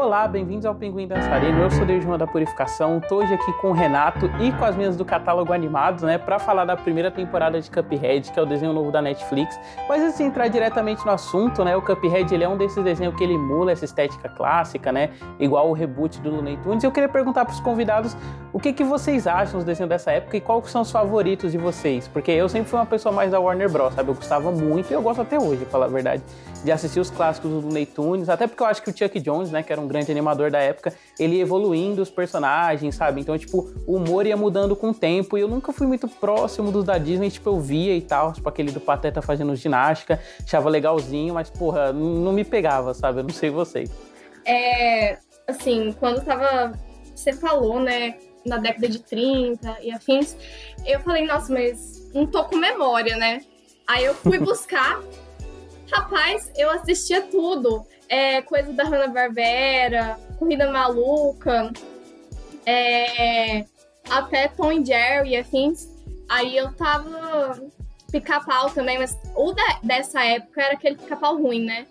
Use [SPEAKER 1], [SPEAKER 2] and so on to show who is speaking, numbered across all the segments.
[SPEAKER 1] Olá, bem-vindos ao Pinguim Dançarino. Eu sou o Deus da Purificação. Tô hoje aqui com o Renato e com as minhas do catálogo animados, né, para falar da primeira temporada de Cuphead, que é o desenho novo da Netflix. Mas assim, entrar diretamente no assunto, né, o Cuphead ele é um desses desenhos que ele emula essa estética clássica, né, igual o reboot do Looney Tunes. Eu queria perguntar para os convidados o que que vocês acham dos desenhos dessa época e quais são os favoritos de vocês, porque eu sempre fui uma pessoa mais da Warner Bros, sabe? Eu gostava muito e eu gosto até hoje, pra falar a verdade, de assistir os clássicos do Looney Tunes, até porque eu acho que o Chuck Jones, né, que era um grande animador da época, ele ia evoluindo os personagens, sabe? Então, tipo, o humor ia mudando com o tempo e eu nunca fui muito próximo dos da Disney, tipo, eu via e tal, tipo, aquele do Pateta fazendo ginástica, achava legalzinho, mas, porra, não me pegava, sabe? Eu não sei vocês.
[SPEAKER 2] É, assim, quando tava. Você falou, né, na década de 30 e afins, eu falei, nossa, mas não tô com memória, né? Aí eu fui buscar. Rapaz, eu assistia tudo é, coisa da Hanna-Barbera, Corrida Maluca, é, até Tom e Jerry e afins. Aí eu tava pica-pau também, mas o de, dessa época era aquele pica-pau ruim, né?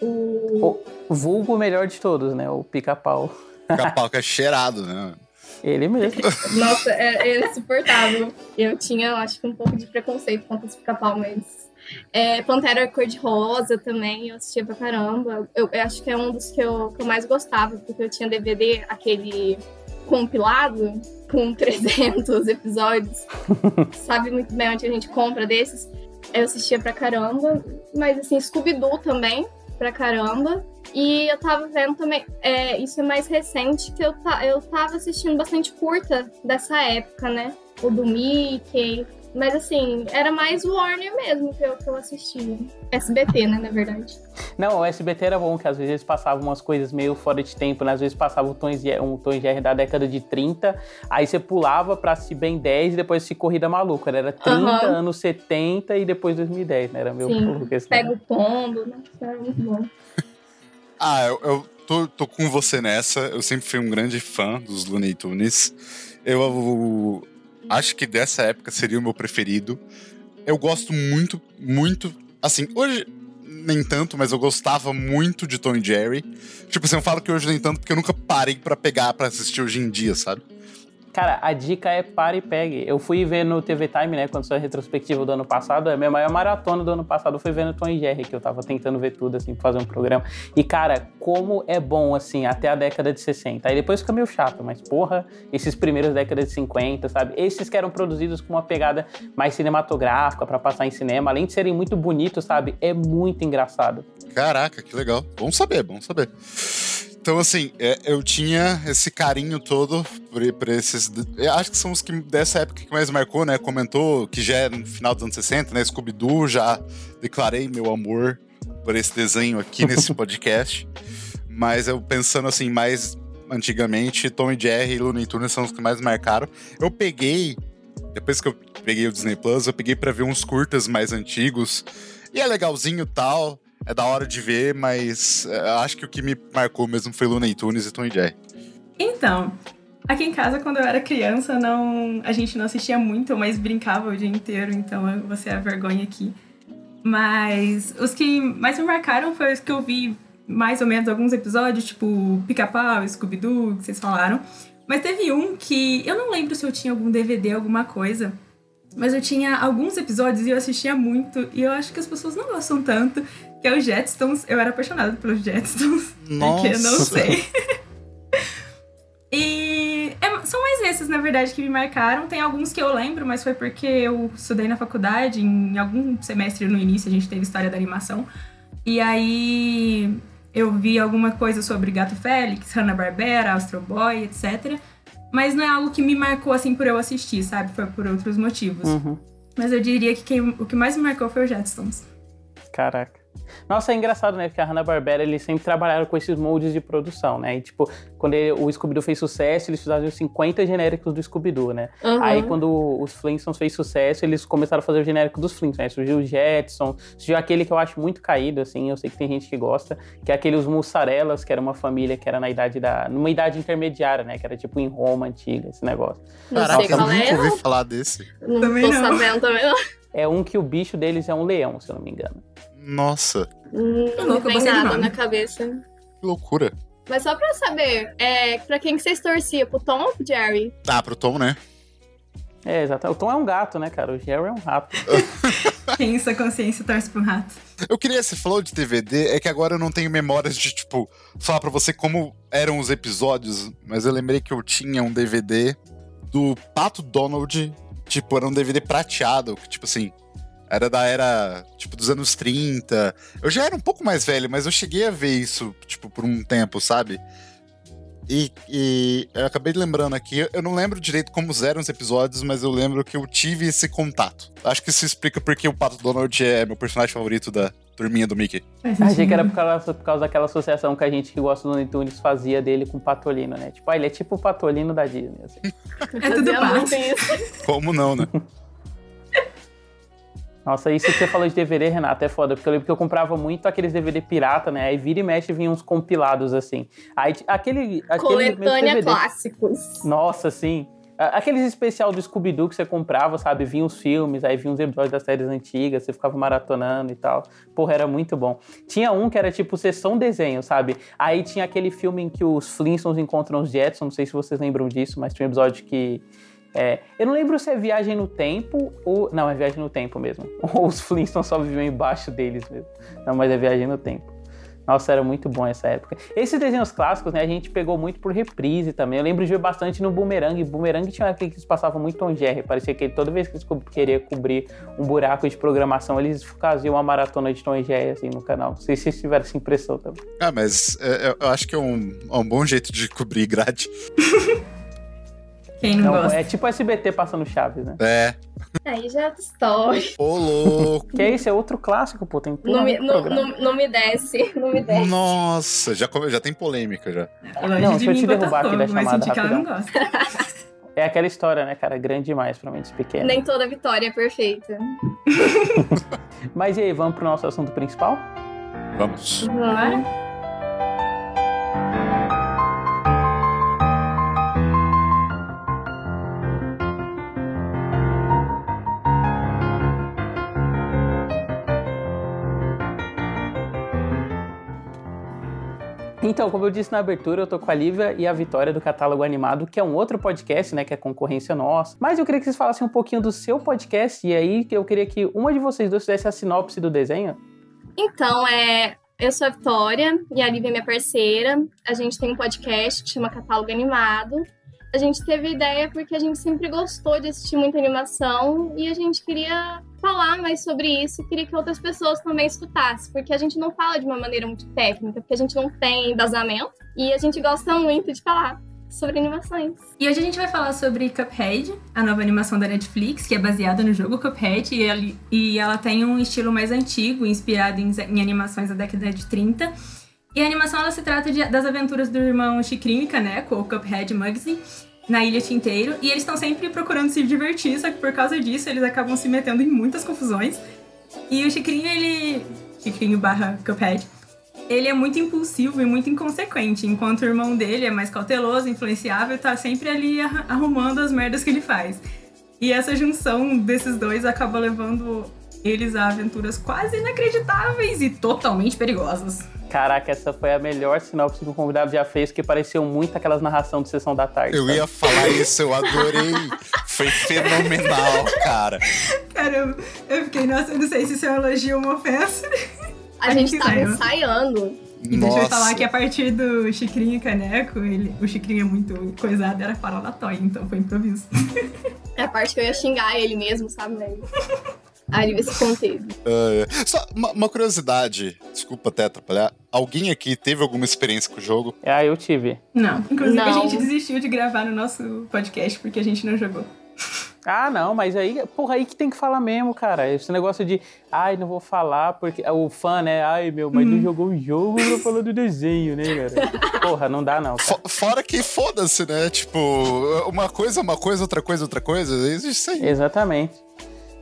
[SPEAKER 1] O... o vulgo melhor de todos, né? O pica-pau.
[SPEAKER 3] Pica-pau que é cheirado, né?
[SPEAKER 1] Ele mesmo.
[SPEAKER 2] Nossa, é, é insuportável. Eu tinha, acho que, um pouco de preconceito contra esse pica-pau, mas é, Pantera Cor-de-Rosa também, eu assistia pra caramba. Eu, eu, acho que é um dos que eu, que eu mais gostava, porque eu tinha DVD, aquele compilado, com 300 episódios. Sabe muito bem onde a gente compra desses. Eu assistia pra caramba. Mas, assim, Scooby-Doo também, pra caramba. E eu tava vendo também, é, isso é mais recente, que eu, eu tava assistindo bastante curta dessa época, né? O do Mickey, mas assim, era mais Warner mesmo que eu, que eu assistia. SBT, né, na verdade.
[SPEAKER 1] Não, o SBT era bom, que às vezes eles passavam umas coisas meio fora de tempo, né? Às vezes passava um Tom, um Tom Jerry da década de 30, aí você pulava pra assistir bem 10 e depois se Corrida Maluca. Né? Era 30, uhum. anos 70 e depois 2010, né? Era meu
[SPEAKER 2] Sim, Pega o pombo, né? Era muito bom.
[SPEAKER 3] ah, eu, eu tô, tô com você nessa. Eu sempre fui um grande fã dos Looney Tunes. Eu, eu acho que dessa época seria o meu preferido. Eu gosto muito, muito. Assim, hoje nem tanto, mas eu gostava muito de Tom e Jerry. Tipo assim, eu falo que hoje nem tanto porque eu nunca parei para pegar para assistir hoje em dia, sabe?
[SPEAKER 1] Cara, a dica é pare e pegue. Eu fui ver no TV Time, né, quando saiu a retrospectiva do ano passado, a minha maior maratona do ano passado foi vendo Tom e Jerry, que eu tava tentando ver tudo, assim, fazer um programa. E, cara, como é bom, assim, até a década de 60. Aí depois fica meio chato, mas, porra, esses primeiros décadas de 50, sabe? Esses que eram produzidos com uma pegada mais cinematográfica para passar em cinema, além de serem muito bonitos, sabe? É muito engraçado.
[SPEAKER 3] Caraca, que legal. Bom saber, bom saber. Então, assim, é, eu tinha esse carinho todo por, por esses. acho que são os que dessa época que mais marcou, né? Comentou que já é no final dos anos 60, né? Scooby-Doo, já declarei meu amor por esse desenho aqui nesse podcast. Mas eu pensando assim, mais antigamente, Tom e Jerry e Looney Tunes são os que mais marcaram. Eu peguei, depois que eu peguei o Disney Plus, eu peguei para ver uns curtas mais antigos. E é legalzinho tal é da hora de ver, mas é, acho que o que me marcou mesmo foi Looney Tunes e Tom e Jerry.
[SPEAKER 4] Então, aqui em casa, quando eu era criança, não, a gente não assistia muito, mas brincava o dia inteiro, então vou ser a vergonha aqui. Mas os que mais me marcaram foi os que eu vi mais ou menos alguns episódios, tipo Pica-Pau, Scooby-Doo, que vocês falaram. Mas teve um que eu não lembro se eu tinha algum DVD, alguma coisa, mas eu tinha alguns episódios e eu assistia muito, e eu acho que as pessoas não gostam tanto, que é o Jetstones. Eu era apaixonada pelos Jetstones.
[SPEAKER 3] Nossa.
[SPEAKER 4] Porque eu não sei. e é, são mais esses, na verdade, que me marcaram. Tem alguns que eu lembro, mas foi porque eu estudei na faculdade, em algum semestre no início, a gente teve história da animação. E aí eu vi alguma coisa sobre Gato Félix, Hanna-Barbera, Astro Boy, etc. Mas não é algo que me marcou assim por eu assistir, sabe? Foi por outros motivos. Uhum. Mas eu diria que quem, o que mais me marcou foi o Jetstones.
[SPEAKER 1] Caraca. Nossa, é engraçado, né? Porque a Hanna-Barbera, eles sempre trabalharam com esses moldes de produção, né? E, tipo, quando ele, o Scooby-Doo fez sucesso, eles fizeram 50 genéricos do Scooby-Doo, né? Uhum. Aí, quando os Flintstones fez sucesso, eles começaram a fazer o genérico dos Flintstones, né? Surgiu o Jetson, surgiu aquele que eu acho muito caído, assim, eu sei que tem gente que gosta, que é aquele Os Mussarelas, que era uma família que era na idade da... numa idade intermediária, né? Que era, tipo, em Roma antiga, esse negócio.
[SPEAKER 3] Caraca, eu nunca é, ouvi falar desse.
[SPEAKER 2] Não também tô não. sabendo também, não.
[SPEAKER 1] É um que o bicho deles é um leão, se eu não me engano.
[SPEAKER 3] Nossa.
[SPEAKER 2] Hum, não vem nada na cabeça.
[SPEAKER 3] Que loucura.
[SPEAKER 2] Mas só pra eu saber, é, pra quem que vocês torciam? Pro Tom ou pro Jerry?
[SPEAKER 3] Ah, pro Tom, né?
[SPEAKER 1] É, exato. O Tom é um gato, né, cara? O Jerry é um rato.
[SPEAKER 4] Quem em sua consciência torce pro rato?
[SPEAKER 3] Eu queria, você falou de DVD, é que agora eu não tenho memórias de, tipo, falar pra você como eram os episódios, mas eu lembrei que eu tinha um DVD do Pato Donald, tipo, era um DVD prateado, que, tipo assim, era da era, tipo, dos anos 30. Eu já era um pouco mais velho, mas eu cheguei a ver isso, tipo, por um tempo, sabe? E, e eu acabei lembrando aqui, eu não lembro direito como eram os episódios, mas eu lembro que eu tive esse contato. Acho que isso explica porque o Pato Donald é meu personagem favorito da turminha do Mickey.
[SPEAKER 1] Achei que era por causa, por causa daquela associação que a gente que gosta do Tunes fazia dele com o Patolino, né? Tipo, ah, ele é tipo o Patolino da Disney. Assim.
[SPEAKER 4] É tudo parte.
[SPEAKER 3] Como não, né?
[SPEAKER 1] Nossa, isso que você falou de DVD, Renato, é foda, porque eu lembro que eu comprava muito aqueles DVD pirata, né? Aí vira e mexe vinha uns compilados, assim. Aí aquele. aquele
[SPEAKER 2] Coletânea clássicos.
[SPEAKER 1] Nossa, sim. Aqueles especial do Scooby-Doo que você comprava, sabe? Vinha os filmes, aí vinha os episódios das séries antigas, você ficava maratonando e tal. Porra, era muito bom. Tinha um que era tipo sessão desenho, sabe? Aí tinha aquele filme em que os Flintstones encontram os Jetsons, não sei se vocês lembram disso, mas tinha um episódio que é, eu não lembro se é viagem no tempo ou. Não, é viagem no tempo mesmo. Ou os Flintstones só viviam embaixo deles mesmo. Não, mas é viagem no tempo. Nossa, era muito bom essa época. Esses desenhos clássicos, né, a gente pegou muito por reprise também. Eu lembro de ver bastante no Boomerang. Boomerang tinha aquele que eles passavam muito Tom Jerry. Parecia que toda vez que eles queriam cobrir um buraco de programação, eles faziam uma maratona de Tom Jerry assim no canal. Não sei se vocês tiveram essa impressão também.
[SPEAKER 3] Ah, mas é, eu acho que é um, é um bom jeito de cobrir grade.
[SPEAKER 4] Quem não, não gosta?
[SPEAKER 1] É tipo SBT passando Chaves, né?
[SPEAKER 3] É.
[SPEAKER 2] Aí já é outra história.
[SPEAKER 3] Ô, louco.
[SPEAKER 1] Que é isso? É outro clássico, pô. Tem
[SPEAKER 2] não me, não, não, não, me desce. Não me desce.
[SPEAKER 3] Nossa, já, já tem polêmica já.
[SPEAKER 1] Longe não, deixa eu te derrubar aqui da chamada rapidão. É aquela história, né, cara? Grande demais pra mentes pequenas.
[SPEAKER 2] Nem toda vitória é perfeita.
[SPEAKER 1] Mas e aí, vamos pro nosso assunto principal?
[SPEAKER 3] Vamos.
[SPEAKER 2] Vamos.
[SPEAKER 1] Então, como eu disse na abertura, eu tô com a Lívia e a Vitória do Catálogo Animado, que é um outro podcast, né, que é concorrência nossa. Mas eu queria que vocês falassem um pouquinho do seu podcast, e aí eu queria que uma de vocês dois fizesse a sinopse do desenho.
[SPEAKER 2] Então, é, eu sou a Vitória e a Lívia é minha parceira. A gente tem um podcast que chama Catálogo Animado a gente teve ideia porque a gente sempre gostou de assistir muita animação e a gente queria falar mais sobre isso e queria que outras pessoas também escutassem, porque a gente não fala de uma maneira muito técnica, porque a gente não tem embasamento e a gente gosta muito de falar sobre animações.
[SPEAKER 4] E hoje a gente vai falar sobre Cuphead, a nova animação da Netflix, que é baseada no jogo Cuphead e ela, e ela tem um estilo mais antigo, inspirado em, em animações da década de 30 e a animação ela se trata de, das aventuras do irmão Chicrinho e Caneco, ou Cuphead Muggsy, na Ilha Tinteiro. E eles estão sempre procurando se divertir, só que por causa disso eles acabam se metendo em muitas confusões. E o Chicrinho, ele. Chicrinho barra Cuphead. Ele é muito impulsivo e muito inconsequente, enquanto o irmão dele é mais cauteloso, influenciável e tá sempre ali arrumando as merdas que ele faz. E essa junção desses dois acaba levando eles a aventuras quase inacreditáveis e totalmente perigosas.
[SPEAKER 1] Caraca, essa foi a melhor sinopse que o convidado já fez, que pareceu muito aquelas narração de sessão da tarde.
[SPEAKER 3] Eu ia falar isso, eu adorei. foi fenomenal, cara.
[SPEAKER 4] Cara, eu, fiquei, nossa, eu não sei se isso é um elogio ou uma ofensa.
[SPEAKER 2] A, a gente tava ensaiando.
[SPEAKER 4] E deixa eu falar que a partir do Chicrinho e Caneco, ele, o Chicrinho é muito coisado, era falatório, então foi improviso.
[SPEAKER 2] É a parte que eu ia xingar ele mesmo, sabe? Ele se conteve.
[SPEAKER 3] Uh, só uma, uma, curiosidade, desculpa até atrapalhar. Alguém aqui teve alguma experiência com o jogo?
[SPEAKER 1] Ah, eu tive.
[SPEAKER 4] Não. Inclusive, não. a gente desistiu de gravar no nosso podcast porque a gente não jogou.
[SPEAKER 1] Ah, não, mas aí, porra, aí que tem que falar mesmo, cara. Esse negócio de, ai, não vou falar, porque o fã, né? Ai, meu, mas não uhum. jogou o jogo pra falar do desenho, né, cara? Porra, não dá, não.
[SPEAKER 3] Fora que foda-se, né? Tipo, uma coisa, uma coisa, outra coisa, outra coisa. Existe isso aí.
[SPEAKER 1] Exatamente.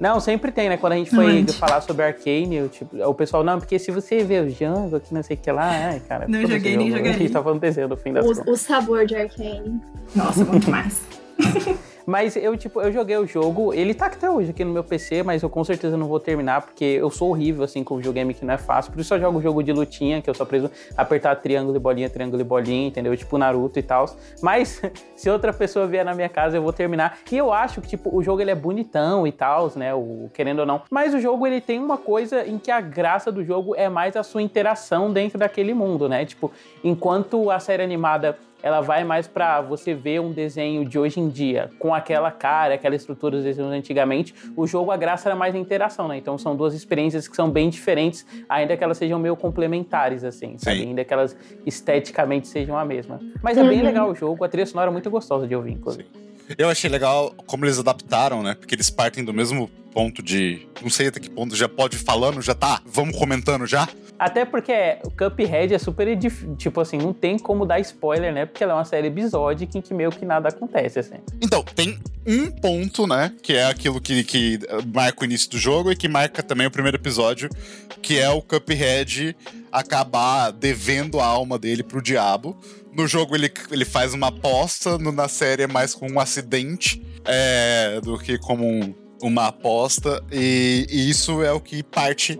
[SPEAKER 1] Não, sempre tem, né? Quando a gente foi falar sobre Arcane, tipo, o pessoal, não, porque se você vê o Django aqui, não sei o que lá, ai, cara.
[SPEAKER 4] Não joguei, nem joguei. A
[SPEAKER 1] gente tá falando desenho no fim das
[SPEAKER 2] o, o sabor de Arcane.
[SPEAKER 4] Nossa, muito mais.
[SPEAKER 1] Mas eu, tipo, eu joguei o jogo, ele tá até hoje aqui no meu PC, mas eu com certeza não vou terminar, porque eu sou horrível, assim, com videogame que não é fácil. Por isso eu jogo jogo de lutinha, que eu só preso apertar triângulo e bolinha, triângulo e bolinha, entendeu? Tipo Naruto e tal. Mas se outra pessoa vier na minha casa, eu vou terminar. E eu acho que, tipo, o jogo ele é bonitão e tal, né? O, querendo ou não. Mas o jogo ele tem uma coisa em que a graça do jogo é mais a sua interação dentro daquele mundo, né? Tipo, enquanto a série animada ela vai mais para você ver um desenho de hoje em dia, com aquela cara, aquela estrutura dos desenhos antigamente. O jogo, a graça era mais a interação, né? Então são duas experiências que são bem diferentes, ainda que elas sejam meio complementares, assim, sabe? Ainda que elas esteticamente sejam a mesma. Mas é bem uhum. legal o jogo, a trilha sonora é muito gostosa de ouvir, inclusive. Sim.
[SPEAKER 3] Eu achei legal como eles adaptaram, né? Porque eles partem do mesmo ponto de. Não sei até que ponto já pode ir falando, já tá. Vamos comentando já.
[SPEAKER 1] Até porque o Cuphead é super. Tipo assim, não tem como dar spoiler, né? Porque ela é uma série episódica em que meio que nada acontece, assim.
[SPEAKER 3] Então, tem um ponto, né? Que é aquilo que, que marca o início do jogo e que marca também o primeiro episódio, que é o Cuphead acabar devendo a alma dele pro diabo. No jogo ele, ele faz uma aposta, no, na série é mais com um acidente é, do que como um, uma aposta. E, e, isso é o que parte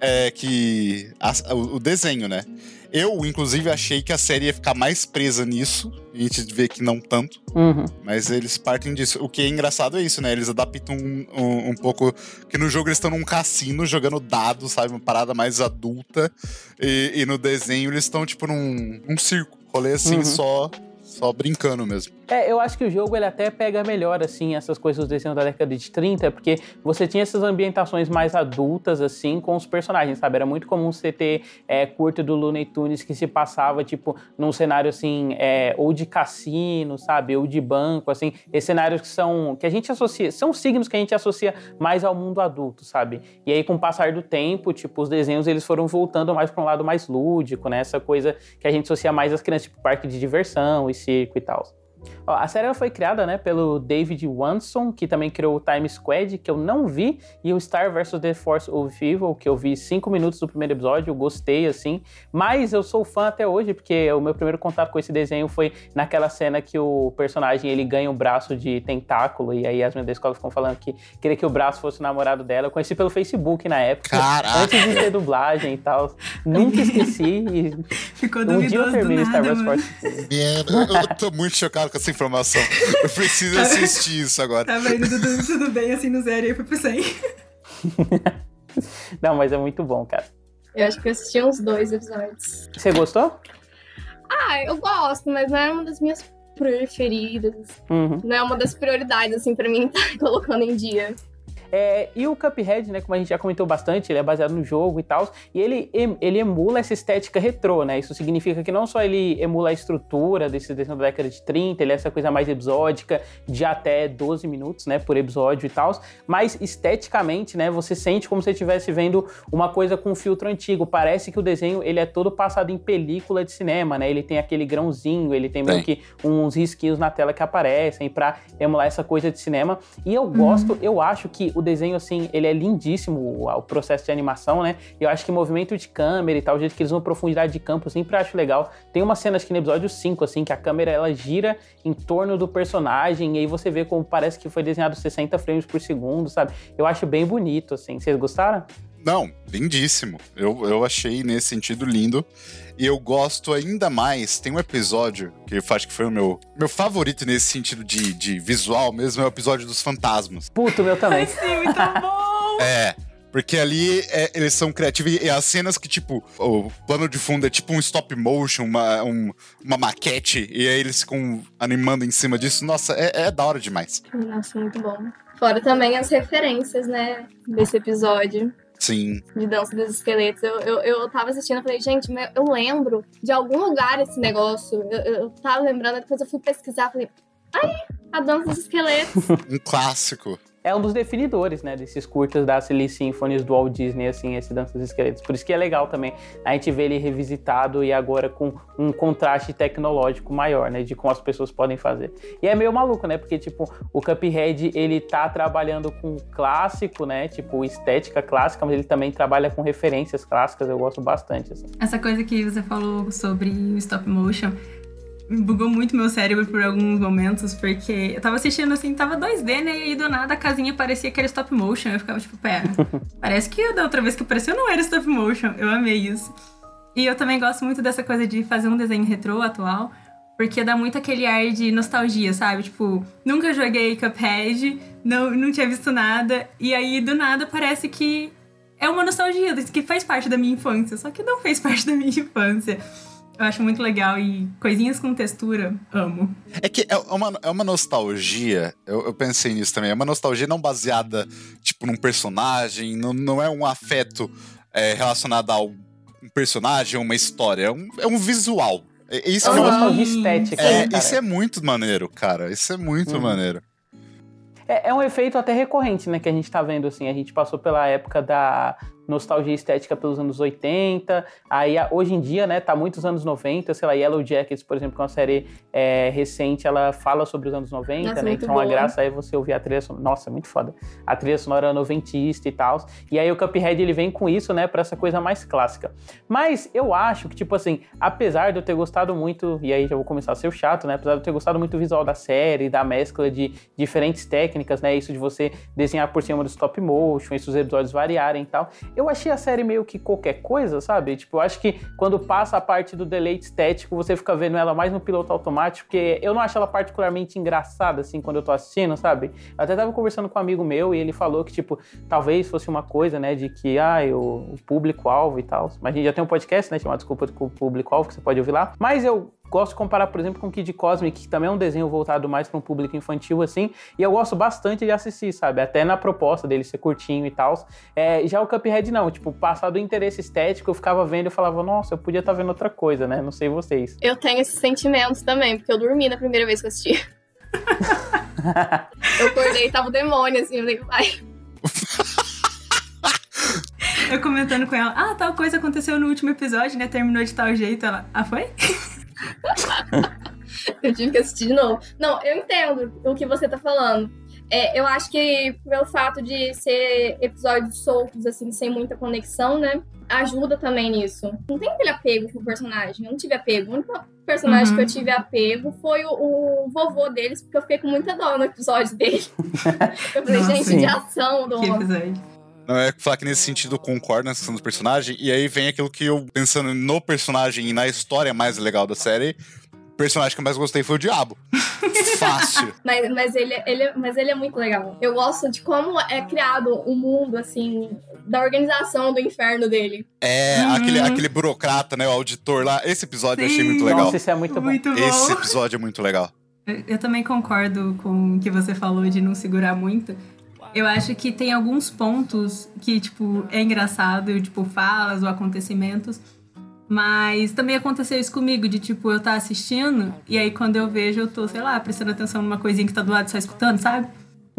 [SPEAKER 3] é, que a, o, o desenho, né? Eu, inclusive, achei que a série ia ficar mais presa nisso. E a gente vê que não tanto.
[SPEAKER 1] Uhum.
[SPEAKER 3] Mas eles partem disso. O que é engraçado é isso, né? Eles adaptam um, um, um pouco. Que no jogo eles estão num cassino jogando dados, sabe? Uma parada mais adulta. E, e no desenho eles estão, tipo, num, num circo. Rolê assim, uhum. só, só brincando mesmo.
[SPEAKER 1] É, eu acho que o jogo ele até pega melhor, assim, essas coisas dos desenhos da década de 30, porque você tinha essas ambientações mais adultas, assim, com os personagens, sabe? Era muito comum você ter é, curto do Looney Tunes que se passava, tipo, num cenário, assim, é, ou de cassino, sabe? Ou de banco, assim. Esses cenários que são, que a gente associa, são signos que a gente associa mais ao mundo adulto, sabe? E aí, com o passar do tempo, tipo, os desenhos, eles foram voltando mais para um lado mais lúdico, né? Essa coisa que a gente associa mais às crianças, tipo, parque de diversão e circo e tal. Ó, a série foi criada né, pelo David Wanson, que também criou o Time Squad, que eu não vi, e o Star vs. The Force of Evil, que eu vi cinco minutos do primeiro episódio, eu gostei, assim. Mas eu sou fã até hoje, porque o meu primeiro contato com esse desenho foi naquela cena que o personagem ele ganha um braço de tentáculo, e aí as meninas da escola ficam falando que queria que o braço fosse o namorado dela. Eu conheci pelo Facebook na época,
[SPEAKER 3] Caraca.
[SPEAKER 1] antes de ter dublagem e tal. Nunca esqueci. E
[SPEAKER 4] Ficou um dia eu termino Star Wars Force.
[SPEAKER 3] eu tô muito chocado com essa informação. Eu preciso tá assistir isso agora.
[SPEAKER 4] Tava indo tudo, tudo bem assim no zero e aí foi pro 100.
[SPEAKER 1] Não, mas é muito bom, cara.
[SPEAKER 2] Eu acho que eu assisti uns dois episódios.
[SPEAKER 1] Você gostou?
[SPEAKER 2] Ah, eu gosto, mas não é uma das minhas preferidas.
[SPEAKER 1] Uhum.
[SPEAKER 2] Não é uma das prioridades, assim, pra mim estar tá colocando em dia.
[SPEAKER 1] É, e o Cuphead, né, como a gente já comentou bastante, ele é baseado no jogo e tal, e ele, ele emula essa estética retrô, né? Isso significa que não só ele emula a estrutura desse desenho da década de 30, ele é essa coisa mais episódica, de até 12 minutos, né, por episódio e tal, mas esteticamente, né, você sente como se estivesse vendo uma coisa com um filtro antigo. Parece que o desenho, ele é todo passado em película de cinema, né? Ele tem aquele grãozinho, ele tem meio que uns risquinhos na tela que aparecem para emular essa coisa de cinema. E eu gosto, uhum. eu acho que o desenho, assim, ele é lindíssimo, o, processo de animação, né? Eu acho que movimento de câmera e tal, o jeito que eles vão profundidade de campo, eu sempre acho legal. Tem uma cena, acho que no episódio 5, assim, que a câmera, ela gira em torno do personagem, e aí você vê como parece que foi desenhado 60 frames por segundo, sabe? Eu acho bem bonito, assim. Vocês gostaram?
[SPEAKER 3] Não, lindíssimo. Eu, eu achei nesse sentido lindo. E eu gosto ainda mais. Tem um episódio que eu acho que foi o meu, meu favorito nesse sentido de, de visual mesmo, é o episódio dos fantasmas.
[SPEAKER 1] Puto, meu também.
[SPEAKER 4] Sim, muito bom!
[SPEAKER 3] é. Porque ali é, eles são criativos e as cenas que, tipo, o plano de fundo é tipo um stop motion, uma, um, uma maquete, e aí eles ficam animando em cima disso. Nossa, é, é da hora demais.
[SPEAKER 2] Nossa, muito bom. Fora também as referências, né, desse episódio.
[SPEAKER 3] Sim.
[SPEAKER 2] De Dança dos Esqueletos. Eu, eu, eu tava assistindo e falei, gente, eu lembro de algum lugar esse negócio. Eu, eu tava lembrando, depois eu fui pesquisar, falei, ai, a Dança dos Esqueletos.
[SPEAKER 3] um clássico
[SPEAKER 1] é um dos definidores, né, desses curtas da Silly Symphonies do Walt Disney, assim, esse Dança dos Esqueletos. Por isso que é legal também a gente ver ele revisitado e agora com um contraste tecnológico maior, né, de como as pessoas podem fazer. E é meio maluco, né, porque, tipo, o Cuphead, ele tá trabalhando com clássico, né, tipo, estética clássica, mas ele também trabalha com referências clássicas, eu gosto bastante, assim.
[SPEAKER 4] Essa coisa que você falou sobre o stop motion bugou muito meu cérebro por alguns momentos, porque eu tava assistindo assim, tava 2D, né? E aí do nada a casinha parecia aquele stop motion. Eu ficava tipo, pera, parece que da outra vez que apareceu não era stop motion. Eu amei isso. E eu também gosto muito dessa coisa de fazer um desenho retrô atual, porque dá muito aquele ar de nostalgia, sabe? Tipo, nunca joguei Cuphead, não, não tinha visto nada, e aí do nada parece que é uma nostalgia, que faz parte da minha infância, só que não fez parte da minha infância. Eu acho muito legal e coisinhas com textura, amo.
[SPEAKER 3] É que é uma, é uma nostalgia, eu, eu pensei nisso também, é uma nostalgia não baseada, tipo, num personagem, não, não é um afeto é, relacionado a um personagem, uma história, é um, é um visual. Isso
[SPEAKER 1] é uma nostalgia estética.
[SPEAKER 3] É, né, isso é muito maneiro, cara. Isso é muito uhum. maneiro.
[SPEAKER 1] É, é, um efeito até recorrente, né, que a gente tá vendo, assim. A gente passou pela época da nostalgia estética pelos anos 80. Aí hoje em dia, né, tá muitos anos 90, sei lá, Yellow Jackets, por exemplo, que é uma série é, recente, ela fala sobre os anos 90, Nossa, né? Então boa. a graça é você ouvir a trilha sonora. Nossa, muito foda. A trilha sonora noventista e tal. E aí o Cuphead ele vem com isso, né, para essa coisa mais clássica. Mas eu acho que, tipo assim, apesar de eu ter gostado muito, e aí já vou começar a ser chato, né? Apesar de eu ter gostado muito do visual da série, da mescla de diferentes técnicas, né? Isso de você desenhar por cima do stop motion, esses episódios variarem e tal eu achei a série meio que qualquer coisa, sabe? Tipo, eu acho que quando passa a parte do deleite estético, você fica vendo ela mais no piloto automático, porque eu não acho ela particularmente engraçada, assim, quando eu tô assistindo, sabe? Eu até tava conversando com um amigo meu e ele falou que, tipo, talvez fosse uma coisa, né, de que, ah, o, o público-alvo e tal. Mas a gente já tem um podcast, né, chamado Desculpa do Público-alvo, que você pode ouvir lá. Mas eu Gosto de comparar, por exemplo, com Kid Cosmic, que também é um desenho voltado mais para um público infantil, assim. E eu gosto bastante de assistir, sabe? Até na proposta dele ser curtinho e tal. É, já o Cuphead, não. Tipo, passado o interesse estético, eu ficava vendo e falava, nossa, eu podia estar tá vendo outra coisa, né? Não sei vocês.
[SPEAKER 2] Eu tenho esses sentimentos também, porque eu dormi na primeira vez que eu assisti. eu acordei e tava o demônio, assim, eu falei, vai.
[SPEAKER 4] Eu comentando com ela, ah, tal coisa aconteceu no último episódio, né? Terminou de tal jeito. Ela, ah, foi?
[SPEAKER 2] eu tive que assistir de novo. Não, eu entendo o que você tá falando. É, eu acho que pelo fato de ser episódios soltos, assim, sem muita conexão, né? Ajuda também nisso. Não tem aquele apego com o personagem. Eu não tive apego. O único personagem uhum. que eu tive apego foi o, o, vovô deles, porque eu fiquei com muita dó no episódio dele. eu falei, Nossa, gente, sim. de ação do.
[SPEAKER 4] Que episódio.
[SPEAKER 3] Não é falar que nesse sentido eu concordo na questão do personagem, e aí vem aquilo que eu, pensando no personagem e na história mais legal da série, o personagem que eu mais gostei foi o Diabo. Fácil.
[SPEAKER 2] Mas, mas, ele, ele, mas ele é muito legal. Eu gosto de como é criado o um mundo, assim, da organização do inferno dele.
[SPEAKER 3] É, uhum. aquele, aquele burocrata, né? O auditor lá. Esse episódio Sim. eu achei muito legal.
[SPEAKER 1] Nossa, isso é muito,
[SPEAKER 4] muito bom.
[SPEAKER 1] bom.
[SPEAKER 3] Esse episódio é muito legal.
[SPEAKER 4] Eu, eu também concordo com o que você falou de não segurar muito. Eu acho que tem alguns pontos que, tipo, é engraçado, tipo, falas ou acontecimentos. Mas também aconteceu isso comigo, de tipo, eu tá assistindo, e aí quando eu vejo, eu tô, sei lá, prestando atenção numa coisinha que tá do lado só escutando, sabe?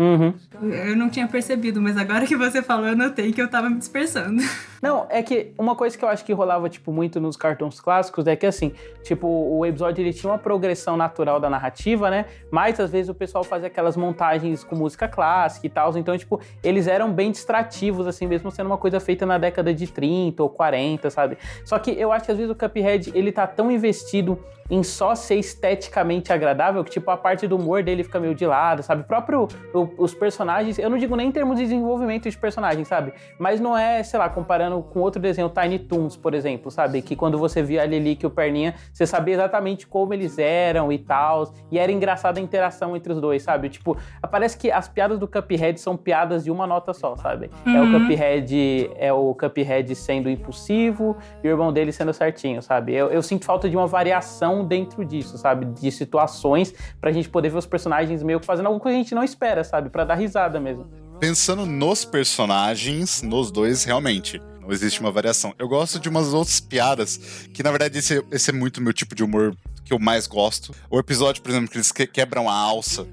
[SPEAKER 1] Uhum.
[SPEAKER 4] Eu não tinha percebido, mas agora que você falou, eu notei que eu tava me dispersando.
[SPEAKER 1] Não, é que uma coisa que eu acho que rolava, tipo, muito nos cartões clássicos é que, assim, tipo, o episódio ele tinha uma progressão natural da narrativa, né? Mas, às vezes, o pessoal fazia aquelas montagens com música clássica e tal. Então, tipo, eles eram bem distrativos, assim, mesmo sendo uma coisa feita na década de 30 ou 40, sabe? Só que eu acho que, às vezes, o Cuphead, ele tá tão investido em só ser esteticamente agradável, que tipo a parte do humor dele fica meio de lado, sabe? O próprio o, os personagens, eu não digo nem em termos de desenvolvimento de personagens, sabe? Mas não é, sei lá, comparando com outro desenho, Tiny Toons, por exemplo, sabe? Que quando você via a Lilique e o Perninha, você sabia exatamente como eles eram e tal, e era engraçada a interação entre os dois, sabe? Tipo, parece que as piadas do Cuphead são piadas de uma nota só, sabe? Uhum. É o uhum. Cuphead, é o Cuphead sendo impulsivo e o irmão dele sendo certinho, sabe? Eu, eu sinto falta de uma variação dentro disso, sabe? De situações pra gente poder ver os personagens meio que fazendo algo que a gente não espera, sabe? Pra dar risada mesmo.
[SPEAKER 3] Pensando nos personagens, nos dois, realmente. Não existe uma variação. Eu gosto de umas outras piadas, que na verdade esse, esse é muito meu tipo de humor que eu mais gosto. O episódio, por exemplo, que eles quebram a alça.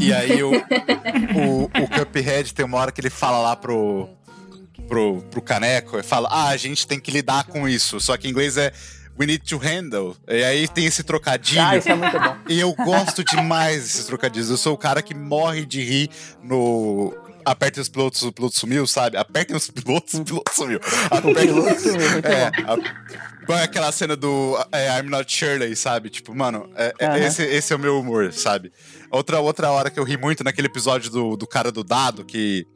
[SPEAKER 3] e aí o, o, o Cuphead tem uma hora que ele fala lá pro, pro, pro caneco, e fala, ah, a gente tem que lidar com isso. Só que em inglês é We Need to Handle. E aí tem esse trocadilho.
[SPEAKER 1] Ah, isso é muito bom.
[SPEAKER 3] E eu gosto demais desses trocadilhos. Eu sou o cara que morre de rir no. Apertem os pilotos, o piloto sumiu, sabe? Apertem os pilotos, o piloto sumiu.
[SPEAKER 1] Apertem... O piloto sumiu, muito
[SPEAKER 3] é. Igual aquela cena do é, I'm Not Shirley, sabe? Tipo, mano, é, é, esse, esse é o meu humor, sabe? Outra, outra hora que eu ri muito naquele episódio do, do cara do dado, que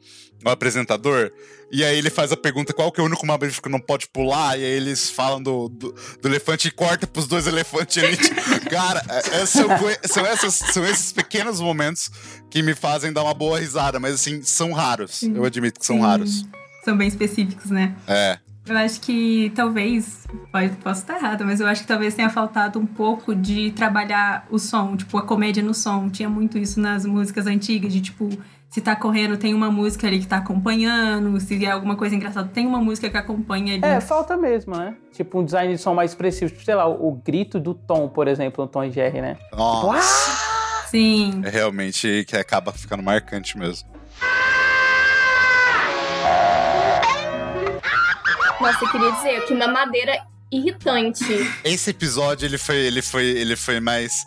[SPEAKER 3] o apresentador, e aí ele faz a pergunta qual que é o único mamífero que não pode pular, e aí eles falam do, do, do elefante e corta pros dois elefantes ali. Cara, é- é- são, são, essas, são esses pequenos momentos que me fazem dar uma boa risada, mas assim, são raros. Eu admito que são
[SPEAKER 4] Sim.
[SPEAKER 3] raros.
[SPEAKER 4] São bem específicos, né?
[SPEAKER 3] É.
[SPEAKER 4] Eu acho que talvez, pode, posso estar errada, mas eu acho que talvez tenha faltado um pouco de trabalhar o som, tipo, a comédia no som. Tinha muito isso nas músicas antigas, de tipo, se tá correndo, tem uma música ali que tá acompanhando, se é alguma coisa engraçada, tem uma música que acompanha ali.
[SPEAKER 1] É, falta mesmo, né? Tipo, um design de som mais expressivo. Tipo, sei lá, o, o grito do Tom, por exemplo, no Tom e Jerry, né?
[SPEAKER 3] Nossa.
[SPEAKER 4] Sim.
[SPEAKER 3] É realmente que acaba ficando marcante mesmo.
[SPEAKER 2] Nossa, eu queria dizer que mamadeira irritante.
[SPEAKER 3] Esse episódio, ele foi, ele foi, ele foi mais.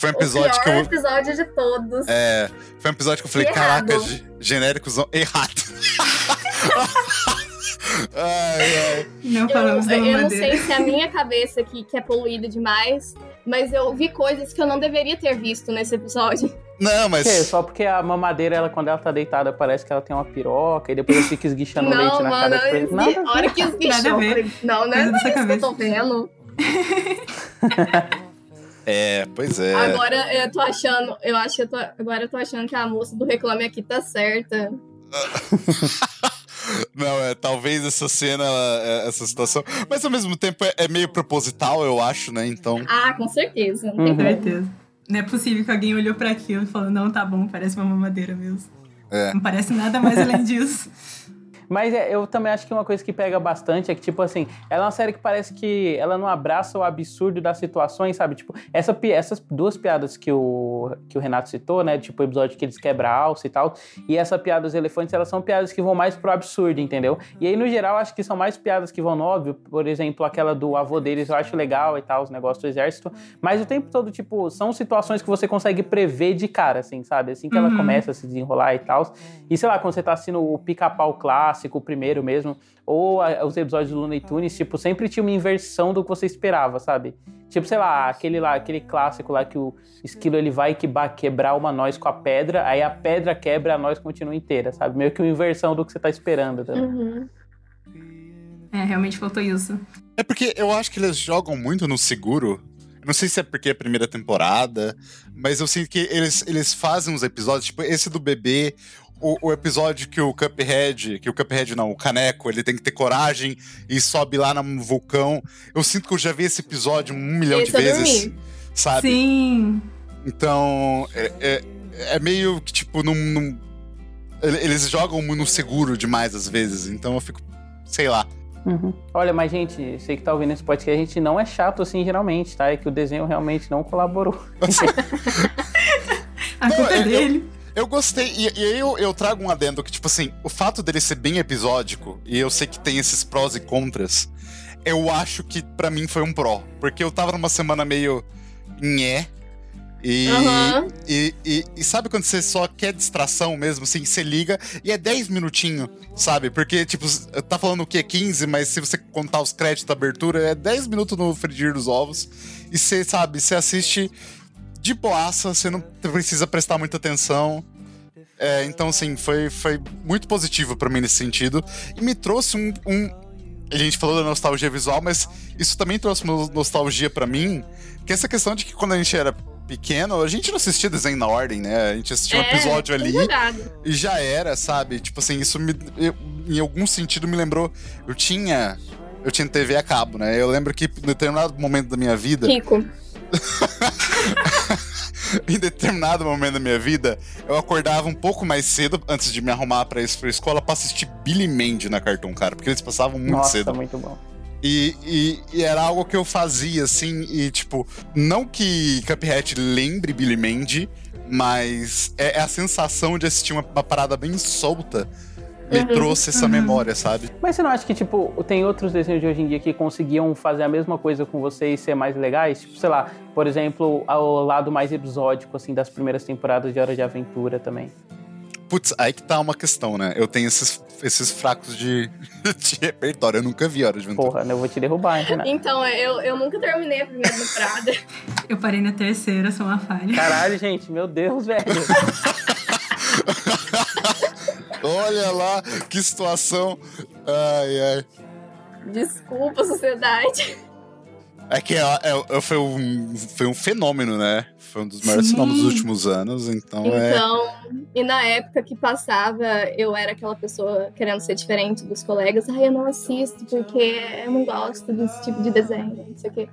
[SPEAKER 3] Foi um
[SPEAKER 2] o
[SPEAKER 3] episódio
[SPEAKER 2] pior
[SPEAKER 3] que eu.
[SPEAKER 2] episódio de todos.
[SPEAKER 3] É, foi um episódio que eu falei,
[SPEAKER 2] Errado.
[SPEAKER 3] caraca, ge- genéricos errado. ai, ai.
[SPEAKER 4] Não
[SPEAKER 2] Eu,
[SPEAKER 4] falamos da
[SPEAKER 2] eu não sei se é a minha cabeça aqui que é poluída demais, mas eu vi coisas que eu não deveria ter visto nesse episódio.
[SPEAKER 3] Não, mas.
[SPEAKER 1] Que? Só porque a mamadeira, ela, quando ela tá deitada, parece que ela tem uma piroca e depois ela fica esguichando leite
[SPEAKER 2] não,
[SPEAKER 1] na
[SPEAKER 2] mano,
[SPEAKER 1] cara.
[SPEAKER 2] esgui-
[SPEAKER 1] a
[SPEAKER 2] a hora que esguichou, eu
[SPEAKER 4] ver.
[SPEAKER 2] falei, não, não é isso que eu tô vendo.
[SPEAKER 3] É, pois é.
[SPEAKER 2] Agora eu tô achando, eu acho que eu tô, agora eu tô achando que a moça do Reclame Aqui tá certa.
[SPEAKER 3] Não, é, talvez essa cena, é, essa situação. Mas ao mesmo tempo é, é meio proposital, eu acho, né? Então.
[SPEAKER 2] Ah, com certeza. Não
[SPEAKER 1] Uhum.
[SPEAKER 4] Com
[SPEAKER 2] como.
[SPEAKER 4] certeza. Não é possível que alguém olhou pra aquilo e falou, não, tá bom, parece uma mamadeira mesmo.
[SPEAKER 3] É.
[SPEAKER 4] Não parece nada mais além disso.
[SPEAKER 1] Mas é, eu também acho que uma coisa que pega bastante é que, tipo assim, ela é uma série que parece que ela não abraça o absurdo das situações, sabe? Tipo, essa, essas duas piadas que o, que o Renato citou, né? Tipo, o episódio que eles quebram a alça e tal. E essa piada dos elefantes, elas são piadas que vão mais pro absurdo, entendeu? E aí, no geral, acho que são mais piadas que vão no óbvio. Por exemplo, aquela do avô deles eu acho legal e tal, os negócios do exército. Mas o tempo todo, tipo, são situações que você consegue prever de cara, assim, sabe? Assim que ela
[SPEAKER 4] Uhum.
[SPEAKER 1] começa a se desenrolar e tal. E sei lá, quando você tá assistindo o pica-pau clássico, o primeiro mesmo, ou a- os episódios do Looney Tunes, tipo, sempre tinha uma inversão do que você esperava, sabe? Tipo, sei lá, aquele lá, aquele clássico lá que o esquilo ele vai que quebrar uma noz com a pedra, aí a pedra quebra, a noz continua inteira, sabe? Meio que uma inversão do que você tá esperando. Tá?
[SPEAKER 2] Uhum.
[SPEAKER 4] É, realmente faltou isso.
[SPEAKER 3] É porque eu acho que eles jogam muito no seguro. Não sei se é porque é a primeira temporada, mas eu sinto que eles, eles fazem uns episódios, tipo esse do bebê, o, o episódio que o Cuphead, que o Cuphead não, o Caneco, ele tem que ter coragem e sobe lá no vulcão. Eu sinto que eu já vi esse episódio um milhão
[SPEAKER 2] Esse
[SPEAKER 3] de vezes,
[SPEAKER 2] dormi.
[SPEAKER 3] sabe?
[SPEAKER 4] Sim.
[SPEAKER 3] Então, é, é, é meio que, tipo, num, num- ele- eles jogam no seguro demais às vezes, então eu fico, sei lá.
[SPEAKER 1] Uhum. Olha, mas gente, sei que tá ouvindo esse podcast, a gente não é chato assim geralmente, tá? É que o desenho realmente não colaborou.
[SPEAKER 4] A
[SPEAKER 3] Não,
[SPEAKER 4] culpa é
[SPEAKER 3] eu-
[SPEAKER 4] dele.
[SPEAKER 3] Eu gostei, e, e aí eu, eu trago um adendo que, tipo assim, o fato dele ser bem episódico, e eu sei que tem esses prós e contras, eu acho que pra mim foi um pró. Porque eu tava numa semana meio nhé. E,
[SPEAKER 2] Aham.
[SPEAKER 3] e, e, e sabe quando você só quer distração mesmo, assim, você liga e é 10 minutinhos, sabe? Porque, tipo, tá falando o quê? 15, mas se você contar os créditos da abertura, é 10 minutos no frigir dos ovos. E você, sabe, você assiste de boaça, você não precisa prestar muita atenção. É, então, assim, foi, foi muito positivo pra mim nesse sentido. E me trouxe um, um. A gente falou da nostalgia visual, mas isso também trouxe uma nostalgia pra mim. Que é essa questão de que quando a gente era pequeno, a gente não assistia desenho na ordem, né? A gente assistia um
[SPEAKER 2] É,
[SPEAKER 3] episódio ali e já era, sabe? Tipo assim, isso me, eu- em algum sentido me lembrou. Eu tinha. Eu tinha TV a cabo, né? Eu lembro que em determinado momento da minha vida.
[SPEAKER 2] Rico.
[SPEAKER 3] em determinado momento da minha vida, eu acordava um pouco mais cedo antes de me arrumar pra ir pra escola pra assistir Billy Mandy na Cartoon, cara, porque eles passavam muito
[SPEAKER 1] Nossa,
[SPEAKER 3] cedo.
[SPEAKER 1] muito bom.
[SPEAKER 3] E, e- e era algo que eu fazia, assim, e tipo, não que Cuphead lembre Billy Mandy, mas é, é a sensação de assistir uma, uma parada bem solta me
[SPEAKER 2] Uhum,
[SPEAKER 3] trouxe essa
[SPEAKER 4] uhum.
[SPEAKER 3] memória, sabe?
[SPEAKER 1] Mas você não acha que, tipo, tem outros desenhos de hoje em dia que conseguiam fazer a mesma coisa com você e ser mais legais? Tipo, sei lá, por exemplo, ao lado mais episódico, assim, das primeiras temporadas de Hora de Aventura também.
[SPEAKER 3] Putz, aí que tá uma questão, né? Eu tenho esses, esses fracos de, de repertório. Eu nunca vi Hora de Aventura.
[SPEAKER 1] Porra, eu vou te derrubar, hein, Renato?
[SPEAKER 2] Então, eu, eu nunca terminei a primeira temporada.
[SPEAKER 4] Eu parei na terceira, sou uma falha.
[SPEAKER 1] Caralho, gente, meu Deus, velho.
[SPEAKER 3] Olha lá, que situação. Ai, ai.
[SPEAKER 2] Desculpa, sociedade.
[SPEAKER 3] É que é, é- foi, um, foi um fenômeno, né? Foi um dos maiores
[SPEAKER 4] Sim.
[SPEAKER 3] fenômenos dos últimos anos, então, é.
[SPEAKER 2] Então, e na época que passava, eu era aquela pessoa querendo ser diferente dos colegas. Ai, eu não assisto porque eu não gosto desse tipo de desenho, não sei o quê.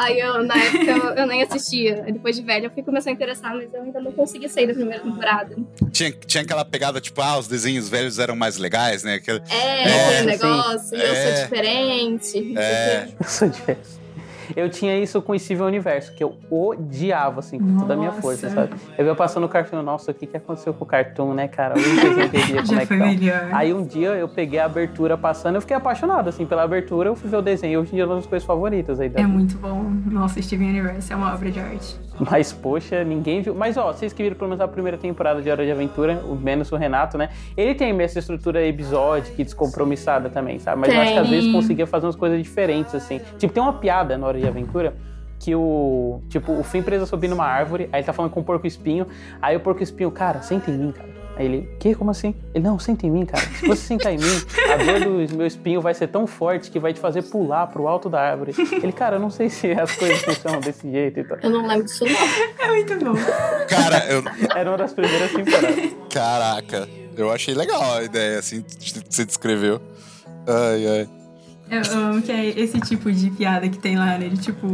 [SPEAKER 2] Aí eu, na época, eu, eu nem assistia. Depois de velha, eu fui começar a interessar, mas eu ainda não consegui sair da primeira temporada.
[SPEAKER 3] Tinha, tinha aquela pegada, tipo, ah, os desenhos velhos eram mais legais, né? Aquele-
[SPEAKER 2] É,
[SPEAKER 3] É,
[SPEAKER 2] aquele negócio, eu
[SPEAKER 3] É.
[SPEAKER 2] sou diferente.
[SPEAKER 3] É.
[SPEAKER 1] Eu sou diferente. Eu tinha isso com o Steven Universo, que eu odiava, assim, com toda a minha força, sabe? Eu ia passando o cartoon, nossa, o que, que aconteceu com o cartoon, né, cara? Eu não entendia como é que tá. Aí um dia eu peguei a abertura passando, eu fiquei apaixonado, assim, pela abertura, eu fui ver o desenho, hoje em dia é uma das coisas favoritas aí da
[SPEAKER 4] É muito bom. Nossa, Steven Universe é uma obra de arte.
[SPEAKER 1] Mas, poxa, ninguém viu. Mas, ó, vocês que viram pelo menos a primeira temporada de Hora de Aventura, o menos o Renato, né? Ele tem essa estrutura episódica e descompromissada também, sabe? Mas eu acho que às
[SPEAKER 2] Tem.
[SPEAKER 1] vezes conseguia fazer umas coisas diferentes, assim. Tipo, tem uma piada na Hora de Aventura que o. Tipo, o Fim presa subindo uma árvore, aí ele tá falando com o porco espinho, aí o porco espinho, cara, senta em mim, cara. Aí ele, que? Como assim? Ele, não, senta em mim, cara. Se você sentar em mim, a dor do meu espinho vai ser tão forte que vai te fazer pular pro alto da árvore. Ele, cara, eu não sei se as coisas funcionam desse jeito e tal.
[SPEAKER 2] Eu não lembro disso, não.
[SPEAKER 4] É muito bom.
[SPEAKER 3] Cara, eu.
[SPEAKER 1] Era uma das primeiras temporadas.
[SPEAKER 3] Caraca, eu achei legal a ideia, assim, que você descreveu. Ai, ai.
[SPEAKER 4] Eu amo que é esse tipo de piada que tem lá, né? Ele, tipo,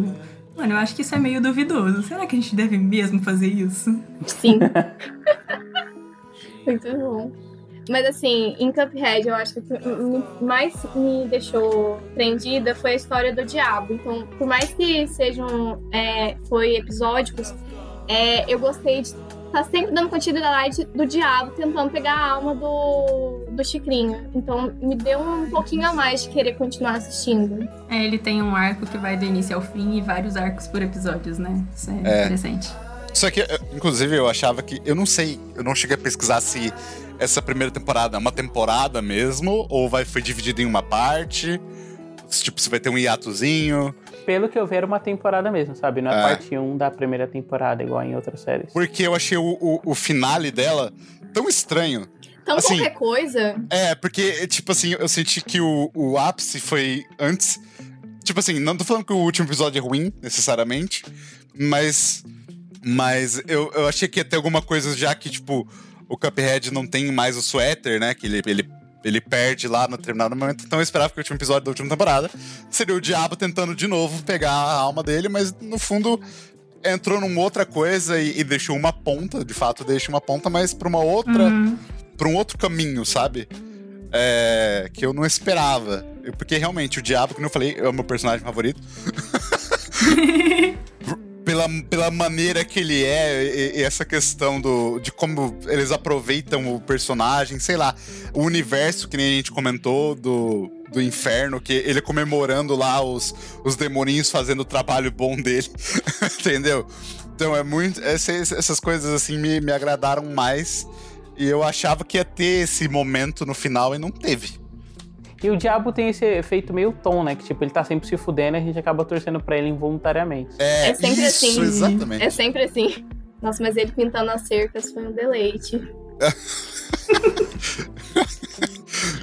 [SPEAKER 4] mano, eu acho que isso é meio duvidoso. Será que a gente deve mesmo fazer isso?
[SPEAKER 2] Sim. Muito bom. Mas assim, em Cuphead, eu acho que o que me- mais me deixou prendida foi a história do diabo. Então, por mais que sejam é, foi episódicos, é, eu gostei de estar sempre dando continuidade do diabo, tentando pegar a alma do, do Chicrinho. Então, me deu um pouquinho a mais de querer continuar assistindo.
[SPEAKER 4] É, ele tem um arco que vai do início ao fim e vários arcos por episódios, né? Isso é,
[SPEAKER 3] É.
[SPEAKER 4] interessante.
[SPEAKER 3] Só que, eh, inclusive, eu achava que. Eu não sei, eu não cheguei a pesquisar se essa primeira temporada é uma temporada mesmo, ou vai, foi dividida em uma parte. Se, Tipo, se vai ter um hiatozinho.
[SPEAKER 1] Pelo que eu vi, era uma temporada mesmo, sabe? Não é,
[SPEAKER 3] É.
[SPEAKER 1] parte 1 da primeira temporada, igual em outras séries.
[SPEAKER 3] Porque eu achei o, o, o finale dela tão estranho.
[SPEAKER 2] Então,
[SPEAKER 3] Assim,
[SPEAKER 2] qualquer coisa.
[SPEAKER 3] É, porque, tipo assim, eu senti que o, o ápice foi antes. Tipo assim, não tô falando que o último episódio é ruim, necessariamente, mas. Mas eu, eu achei que ia ter alguma coisa já que, tipo, o Cuphead não tem mais o suéter, né? Que ele, ele, ele perde lá no determinado momento. Então eu esperava que o último episódio da última temporada seria o diabo tentando de novo pegar a alma dele, mas no fundo entrou numa outra coisa e, e deixou uma ponta, de fato deixa uma ponta, mas pra uma outra
[SPEAKER 4] Uhum.
[SPEAKER 3] pra um outro caminho, sabe? É, que eu não esperava. Porque realmente o Diabo, como eu falei, é o meu personagem favorito. pela, pela maneira que ele é, e, e essa questão do, de como eles aproveitam o personagem, sei lá, o universo que nem a gente comentou do, do inferno, que ele comemorando lá os, os demoninhos fazendo o trabalho bom dele, entendeu? Então é muito. Essas, essas coisas assim me, me agradaram mais. E eu achava que ia ter esse momento no final e não teve.
[SPEAKER 1] E o diabo tem esse efeito meio tom, né? Que tipo, ele tá sempre se fudendo e a gente acaba torcendo pra ele involuntariamente.
[SPEAKER 3] É,
[SPEAKER 2] É sempre
[SPEAKER 3] isso,
[SPEAKER 2] assim.
[SPEAKER 3] exatamente.
[SPEAKER 2] É sempre assim. Nossa, mas ele pintando as cercas foi um deleite.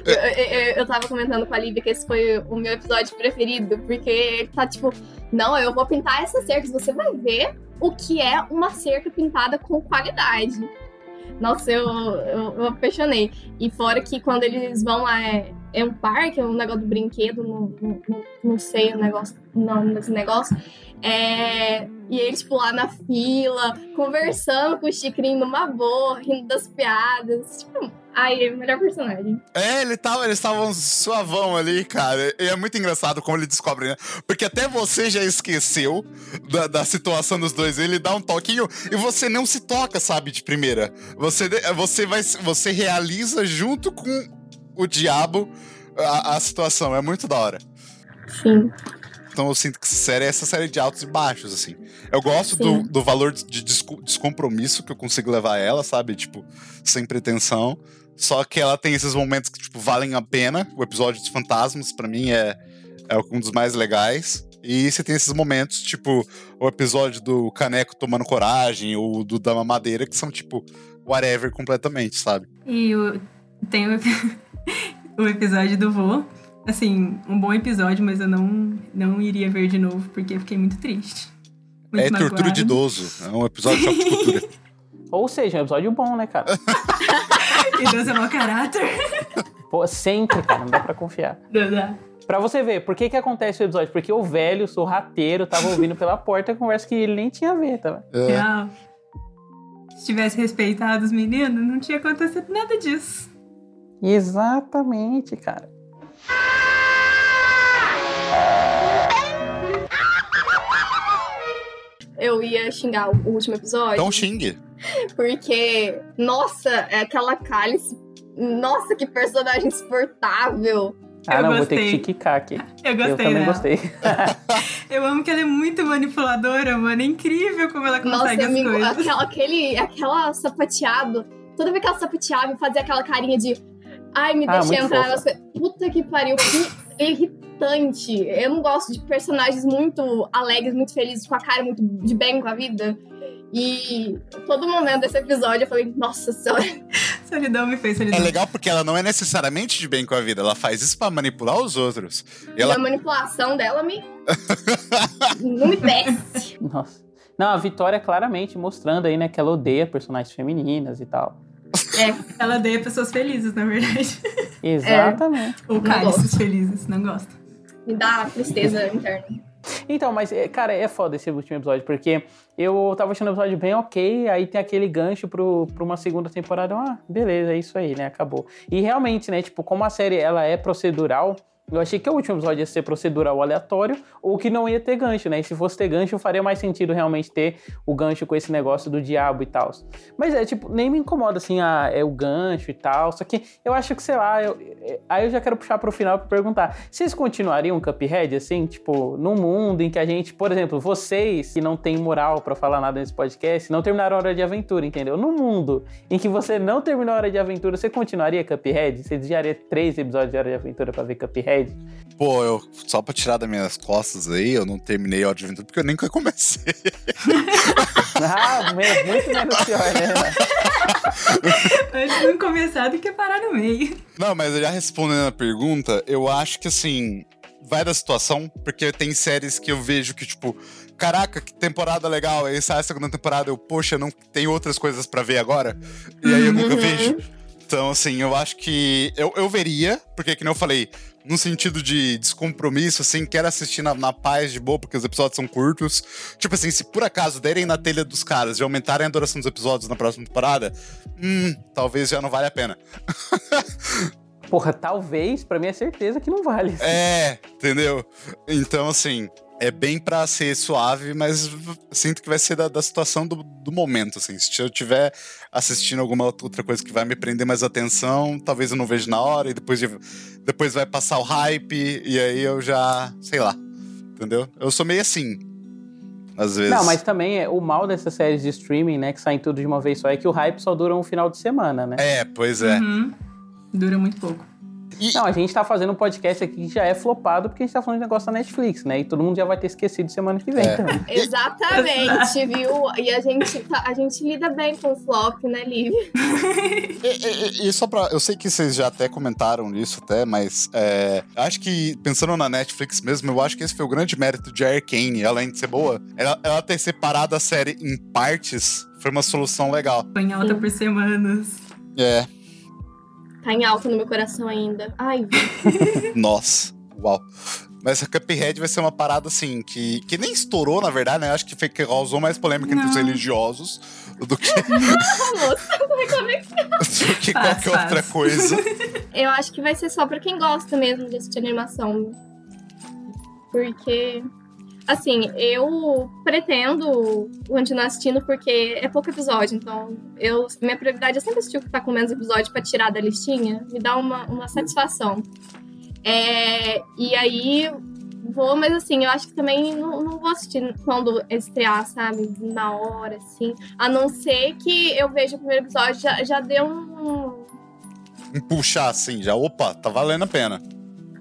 [SPEAKER 2] eu, eu, eu tava comentando com a Lívia que esse foi o meu episódio preferido, porque ele tá tipo, não, eu vou pintar essas cercas, você vai ver o que é uma cerca pintada com qualidade. Nossa, eu, eu, eu apaixonei. E fora que quando eles vão lá, é, é um parque, é um negócio do brinquedo, não, não, não- sei o negócio, não, nesse negócio. É, e eles, tipo, lá na fila, conversando com o Chicrinho numa boa, rindo das piadas. Tipo, ai, é o melhor personagem.
[SPEAKER 3] É, ele tava, eles estavam suavão ali, cara. E é muito engraçado como ele descobre, né? Porque até você já esqueceu da, da situação dos dois. Ele dá um toquinho e você não se toca, sabe, de primeira. Você, você, vai, você realiza junto com o diabo a, a situação. É muito da hora.
[SPEAKER 2] Sim.
[SPEAKER 3] Então eu sinto que essa série é essa série de altos e baixos, assim. Eu gosto do, do valor de descompromisso que eu consigo levar ela, sabe? Tipo, sem pretensão. Só que ela tem esses momentos que, tipo, valem a pena. O episódio dos fantasmas, para mim, é, é um dos mais legais. E você tem esses momentos, tipo, o episódio do Caneco tomando coragem, ou do da Madeira, que são, tipo, whatever completamente, sabe?
[SPEAKER 4] E o, tem o, o episódio do vô. Assim, um bom episódio, mas eu não, não iria ver de novo, porque fiquei muito triste. Muito
[SPEAKER 3] é magoado. tortura de idoso. É um episódio de cultura.
[SPEAKER 1] Ou seja, um episódio bom, né, cara?
[SPEAKER 4] idoso é mau caráter.
[SPEAKER 1] Pô, sempre, cara, não dá pra confiar.
[SPEAKER 4] Não dá.
[SPEAKER 1] Pra você ver, por que que acontece o episódio? Porque o velho, o sorrateiro, tava ouvindo pela porta a conversa que ele nem tinha a ver, tá?
[SPEAKER 4] É. Se tivesse respeitado os meninos, não tinha acontecido nada disso.
[SPEAKER 1] Exatamente, cara.
[SPEAKER 2] Eu ia xingar o último episódio.
[SPEAKER 3] Então xingue.
[SPEAKER 2] Porque, nossa, é aquela cálice. Nossa, que personagem insuportável.
[SPEAKER 1] Ah, eu não, gostei. vou ter que te quicar aqui.
[SPEAKER 4] Eu gostei.
[SPEAKER 1] Eu também
[SPEAKER 4] dela.
[SPEAKER 1] gostei.
[SPEAKER 4] eu amo que ela é muito manipuladora, mano. É incrível como ela consegue
[SPEAKER 2] Nossa,
[SPEAKER 4] as coisas.
[SPEAKER 2] Aquela, aquele, aquela sapateado. Toda vez que ela sapateava e fazia aquela carinha de. Ai, me
[SPEAKER 1] Ah,
[SPEAKER 2] deixa entrar nas coisas. Puta que pariu, que irritante. Eu não gosto de personagens muito alegres, muito felizes, com a cara muito de bem com a vida. E todo momento desse episódio eu falei, nossa senhora.
[SPEAKER 4] Solidão me fez
[SPEAKER 3] É
[SPEAKER 4] solidão.
[SPEAKER 3] legal porque ela não é necessariamente de bem com a vida, ela faz isso pra manipular os outros. E
[SPEAKER 2] E
[SPEAKER 3] ela
[SPEAKER 2] a manipulação dela me. não me desce.
[SPEAKER 1] Nossa. Não, a Vitória claramente mostrando aí, né, que ela odeia personagens femininas e tal.
[SPEAKER 4] Ela odeia pessoas felizes, na verdade.
[SPEAKER 1] Exatamente.
[SPEAKER 4] Ou
[SPEAKER 2] Não
[SPEAKER 4] cálices
[SPEAKER 2] gosto.
[SPEAKER 4] felizes, não gosto.
[SPEAKER 2] Me dá tristeza interna.
[SPEAKER 1] Então, mas, é, cara, é foda esse último episódio, porque eu tava achando o episódio bem ok, aí tem aquele gancho pro, pra uma segunda temporada, ah, beleza, é isso aí, né, acabou. E realmente, né, tipo, como a série, ela é procedural, eu achei que o último episódio ia ser procedural aleatório, ou que não ia ter gancho, né, e se fosse ter gancho, faria mais sentido realmente ter o gancho com esse negócio do diabo e tal. Mas é, tipo, nem me incomoda, assim, ah, é o gancho e tal, só que eu acho que, sei lá, eu- é- aí eu já quero puxar pro final pra perguntar, vocês continuariam Cuphead, assim, tipo, num mundo em que a gente, por exemplo, vocês que não têm moral pra falar nada nesse podcast, não terminaram a Hora de Aventura, entendeu? No mundo em que você não terminou a Hora de Aventura, você continuaria Cuphead? Você desviaria três episódios de Hora de Aventura pra ver Cuphead?
[SPEAKER 3] Pô, eu, só pra tirar das minhas costas aí, eu não terminei Hora de Aventura porque eu nem comecei.
[SPEAKER 1] Ah, me- muito menos pior, né?
[SPEAKER 4] Antes de não começar, tem que parar no meio.
[SPEAKER 3] Não, mas já respondendo a pergunta, eu acho que assim, vai da situação, porque tem séries que eu vejo que, tipo, caraca, que temporada legal, aí sai a segunda temporada, eu, poxa, não tem outras coisas pra ver agora, e aí eu nunca
[SPEAKER 2] Uhum.
[SPEAKER 3] vejo. Então, assim, eu acho que eu, eu veria, porque, que nem eu falei, no sentido de descompromisso, assim, quero assistir na, na paz de boa, porque os episódios são curtos. Tipo assim, se por acaso derem na telha dos caras e aumentarem a duração dos episódios na próxima temporada, hum, talvez já não vale a pena.
[SPEAKER 1] Porra, talvez, pra mim é certeza que não vale.
[SPEAKER 3] É, entendeu? Então, assim, é bem pra ser suave, mas sinto que vai ser da, da situação do, do momento, assim. Se eu tiver assistindo alguma outra coisa que vai me prender mais atenção, talvez eu não veja na hora, e depois, de- depois vai passar o hype, e aí eu já, sei lá, entendeu? Eu sou meio assim, às vezes.
[SPEAKER 1] Não, mas também é, o mal dessas séries de streaming, né, que saem tudo de uma vez só, é que o hype só dura um final de semana, né?
[SPEAKER 3] É, pois é.
[SPEAKER 4] Uhum. Dura muito pouco.
[SPEAKER 3] E-
[SPEAKER 1] Não, a gente tá fazendo um podcast aqui que já é flopado porque a gente tá falando de negócio da Netflix, né? E todo mundo já vai ter esquecido semana que vem
[SPEAKER 3] É.
[SPEAKER 1] também.
[SPEAKER 2] Exatamente, viu? E a gente, tá- a gente lida bem com o flop, né, Liv?
[SPEAKER 3] E, e- e só pra. Eu sei que vocês já até comentaram isso, até, mas é, acho que, pensando na Netflix mesmo, eu acho que esse foi o grande mérito de Arcane, além de ser boa. Ela, ela ter separado a série em partes foi uma solução legal.
[SPEAKER 4] Tô em alta por semanas.
[SPEAKER 3] É,
[SPEAKER 2] Tá em alta no meu coração ainda. Ai,
[SPEAKER 3] nossa, uau. Mas a Cuphead vai ser uma parada assim, que, que nem estourou, na verdade, né? Acho que foi que causou mais polêmica entre os
[SPEAKER 4] Não.
[SPEAKER 3] religiosos do que,
[SPEAKER 2] moça, como é que
[SPEAKER 3] do que
[SPEAKER 4] Faz,
[SPEAKER 3] qualquer
[SPEAKER 4] faz.
[SPEAKER 3] outra coisa.
[SPEAKER 2] Eu acho que vai ser só pra quem gosta mesmo de assistir animação. Porque, assim, eu pretendo continuar assistindo porque é pouco episódio. Então, eu, minha prioridade é sempre assistir o que tá com menos episódio pra tirar da listinha. Me dá uma, uma satisfação. É, e aí, Vou, mas assim, eu acho que também não, não vou assistir quando estrear, sabe? Na hora, assim. A não ser que eu veja o primeiro episódio, já, já deu um.
[SPEAKER 3] Um puxar, assim, já. Opa, tá valendo a pena.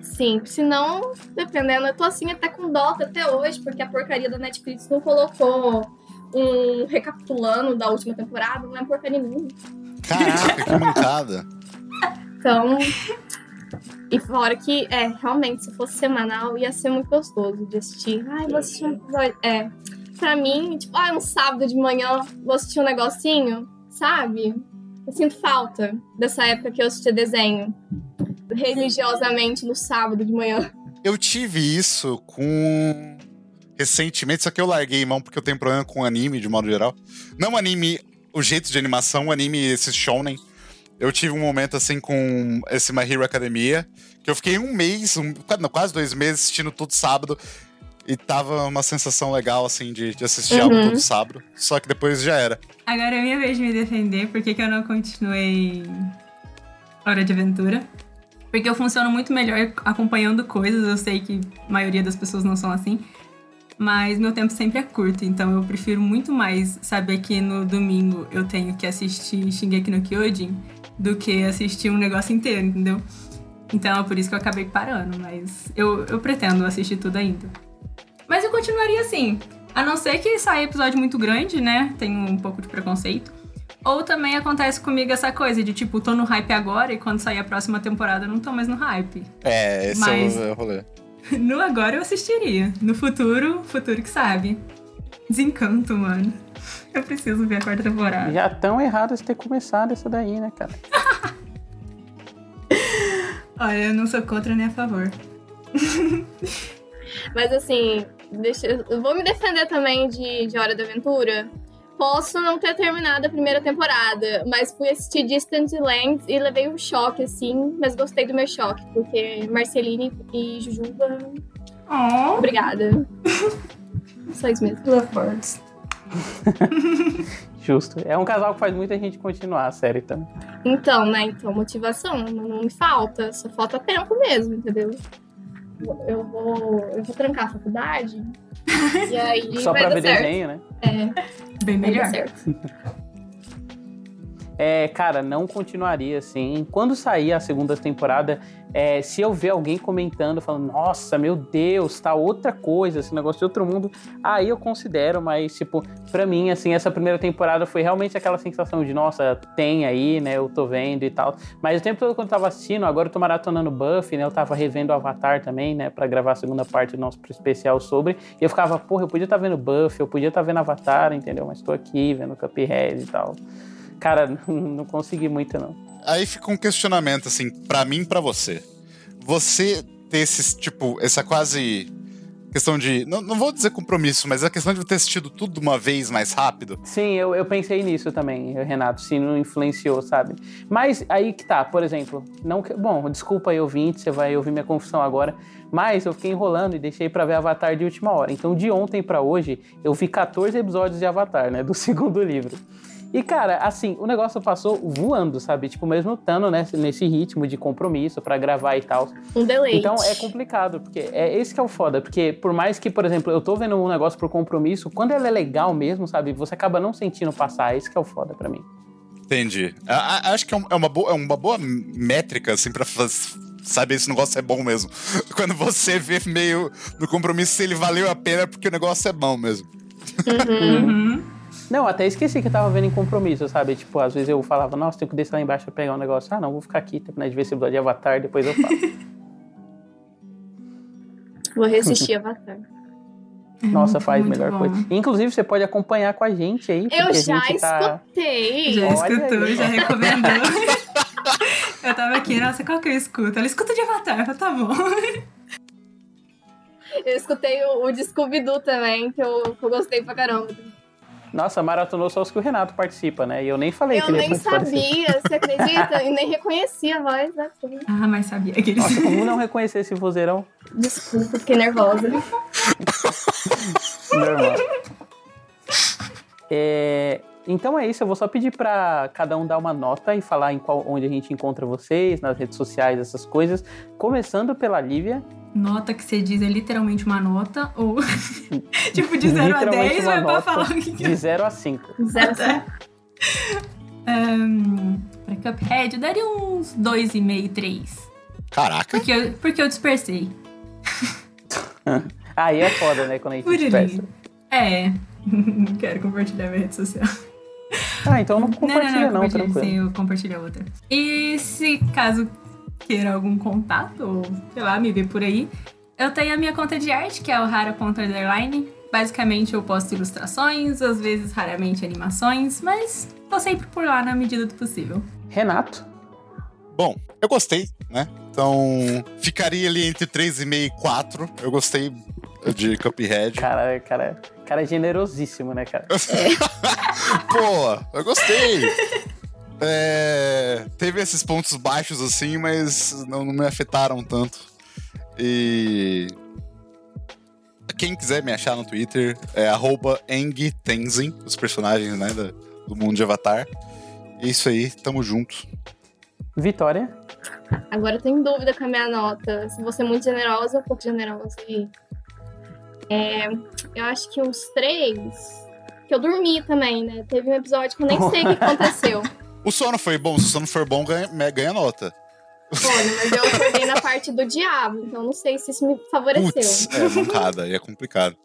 [SPEAKER 2] Sim, se não, dependendo, eu tô assim até com dó até hoje, porque a porcaria da Netflix não colocou um recapitulando da última temporada, não é porcaria nenhuma.
[SPEAKER 3] Caraca, que mancada.
[SPEAKER 2] Então, e fora que, é, realmente, se fosse semanal, ia ser muito gostoso de assistir. Ai, vou assistir um episódio. É, pra mim, tipo, ah, um sábado de manhã, vou assistir um negocinho, sabe? Eu sinto falta dessa época que eu assistia desenho religiosamente no sábado de manhã.
[SPEAKER 3] Eu tive isso com. Recentemente, só que eu larguei mão porque eu tenho problema com anime de modo geral. Não anime, o jeito de animação, anime, esse shonen eu tive um momento assim com esse My Hero Academia, que eu fiquei um mês, um, quase dois meses assistindo todo sábado. E tava uma sensação legal, assim, de, de assistir uhum. algo todo sábado. Só que depois já era.
[SPEAKER 4] Agora é minha vez de me defender. Por que, que eu não continuei Hora de Aventura? Porque eu funciono muito melhor acompanhando coisas. Eu sei que a maioria das pessoas não são assim. Mas meu tempo sempre é curto, então eu prefiro muito mais saber que no domingo eu tenho que assistir Shingeki no Kyojin do que assistir um negócio inteiro, entendeu? Então é por isso que eu acabei parando, mas eu, eu pretendo assistir tudo ainda. Mas eu continuaria assim, a não ser que saia episódio muito grande, né? Tenho um pouco de preconceito. Ou também acontece comigo essa coisa de tipo, tô no hype agora e quando sair a próxima temporada eu não tô mais no hype.
[SPEAKER 3] É, esse Mas, é o rolê.
[SPEAKER 4] No agora eu assistiria. No futuro, futuro que sabe. Desencanto, mano. Eu preciso ver a quarta temporada.
[SPEAKER 1] Já tão errado de ter começado essa daí, né, cara?
[SPEAKER 4] Olha, eu não sou contra nem a favor.
[SPEAKER 2] Mas assim, deixa, eu vou me defender também de, de Hora da Aventura. Posso não ter terminado a primeira temporada, mas fui assistir Distant Lands e levei um choque, assim, mas gostei do meu choque, porque Marceline e Jujuba. Oh. Obrigada. Só isso mesmo.
[SPEAKER 4] Love birds.
[SPEAKER 1] Justo. É um casal que faz muita gente continuar a série também.
[SPEAKER 2] Então, né? Então, motivação não me falta. Só falta tempo mesmo, entendeu? Eu vou, eu vou trancar a faculdade. e aí.
[SPEAKER 1] Só pra ver
[SPEAKER 2] certo.
[SPEAKER 1] desenho, né?
[SPEAKER 2] É.
[SPEAKER 4] Bem melhor.
[SPEAKER 1] É, cara, não continuaria assim. Quando sair a segunda temporada, é, se eu ver alguém comentando, falando, nossa, meu Deus, tá outra coisa, esse negócio de outro mundo, aí eu considero, mas, tipo, pra mim, assim, essa primeira temporada foi realmente aquela sensação de, nossa, tem aí, né, eu tô vendo e tal. Mas o tempo todo quando eu tava assistindo, agora eu tô maratonando Buffy, né, eu tava revendo Avatar também, né, pra gravar a segunda parte do nosso especial sobre, e eu ficava, porra, eu podia estar tá vendo Buffy, eu podia estar tá vendo Avatar, entendeu? Mas tô aqui vendo Cuphead e tal. Cara, não consegui muito, não.
[SPEAKER 3] Aí fica um questionamento, assim, para mim e pra você. Você ter esse, tipo, essa quase questão de. Não, não vou dizer compromisso, mas a questão de ter assistido tudo de uma vez mais rápido.
[SPEAKER 1] Sim, eu, eu pensei nisso também, Renato, se não influenciou, sabe? Mas aí que tá, por exemplo, não Bom, desculpa aí, ouvinte, você vai ouvir minha confissão agora. Mas eu fiquei enrolando e deixei para ver Avatar de última hora. Então, de ontem para hoje, eu vi 14 episódios de Avatar, né? Do segundo livro. E, cara, assim, o negócio passou voando, sabe? Tipo, mesmo estando nesse, nesse ritmo de compromisso para gravar e tal.
[SPEAKER 2] Um deleite.
[SPEAKER 1] Então é complicado, porque é esse que é o foda. Porque por mais que, por exemplo, eu tô vendo um negócio por compromisso, quando ele é legal mesmo, sabe? Você acaba não sentindo passar. Esse que é o foda para mim.
[SPEAKER 3] Entendi. acho que é, é uma, boa, é uma boa métrica, assim, pra saber se o negócio é bom mesmo. Quando você vê meio no compromisso se ele valeu a pena porque o negócio é bom mesmo.
[SPEAKER 2] Uhum.
[SPEAKER 1] Não, até esqueci que eu tava vendo em compromisso, sabe? Tipo, às vezes eu falava, nossa, tenho que descer lá embaixo pra pegar um negócio. Ah, não, vou ficar aqui, terminar de ver esse episódio de Avatar, depois eu falo.
[SPEAKER 2] vou resistir Avatar.
[SPEAKER 1] Nossa, faz Muito melhor bom. coisa. Inclusive, você pode acompanhar com a gente aí.
[SPEAKER 2] Eu já
[SPEAKER 1] tá...
[SPEAKER 2] escutei.
[SPEAKER 4] Já escutou, já recomendou. eu tava aqui, nossa, qual que eu escuto? Ela escuta de Avatar, tá bom.
[SPEAKER 2] Eu escutei o, o Scooby-Doo também, que eu, que eu gostei pra caramba.
[SPEAKER 1] Nossa, maratonou só os que o Renato participa, né? E eu nem falei
[SPEAKER 2] eu
[SPEAKER 1] que ele
[SPEAKER 2] Eu nem sabia, você acredita? e nem reconhecia a voz, né?
[SPEAKER 4] Ah, mas sabia que ele
[SPEAKER 1] Nossa, como não reconhecer esse vozeirão?
[SPEAKER 2] Desculpa, fiquei nervosa.
[SPEAKER 1] Normal. É, então é isso, eu vou só pedir para cada um dar uma nota e falar em qual, onde a gente encontra vocês, nas redes sociais, essas coisas. Começando pela Lívia.
[SPEAKER 4] Nota que você diz é literalmente uma nota? Ou tipo de 0 a 10 ou é pra falar o que
[SPEAKER 1] De 0 a 5.
[SPEAKER 2] 0 a 5.
[SPEAKER 4] Um, pra Cuphead, eu daria uns 2,5, 3.
[SPEAKER 3] Caraca.
[SPEAKER 4] Porque eu, porque eu dispersei.
[SPEAKER 1] Aí é foda, né? Quando a gente dispersa.
[SPEAKER 4] É. Não quero compartilhar minha rede social.
[SPEAKER 1] Ah, então não compartilha não, não, não tranquilo.
[SPEAKER 4] Sim, eu compartilho outra. E se caso queira algum contato, ou sei lá, me ver por aí, eu tenho a minha conta de arte, que é o rara.underline. Basicamente eu posto ilustrações, às vezes raramente animações, mas tô sempre por lá na medida do possível.
[SPEAKER 1] Renato.
[SPEAKER 3] Bom, eu gostei, né? Então, ficaria ali entre 3,5 e 4. Eu gostei de Cuphead.
[SPEAKER 1] Cara, cara, cara é generosíssimo, né, cara?
[SPEAKER 3] Pô, eu gostei. É, teve esses pontos baixos assim, mas não, não, me afetaram tanto. E. Quem quiser me achar no Twitter é EngTenzin, os personagens né, do, do mundo de Avatar. É isso aí, tamo junto.
[SPEAKER 1] Vitória?
[SPEAKER 2] Agora eu tenho dúvida com a minha nota. Se você é muito generosa ou pouco generosa. E, é, eu acho que uns três. Que eu dormi também, né? Teve um episódio que eu nem sei o que aconteceu.
[SPEAKER 3] O sono foi bom, se o sono for bom, ganha, ganha nota.
[SPEAKER 2] Olha, mas eu acordei na parte do diabo, então não sei se isso me favoreceu. Puts,
[SPEAKER 3] é mancada, e é complicado.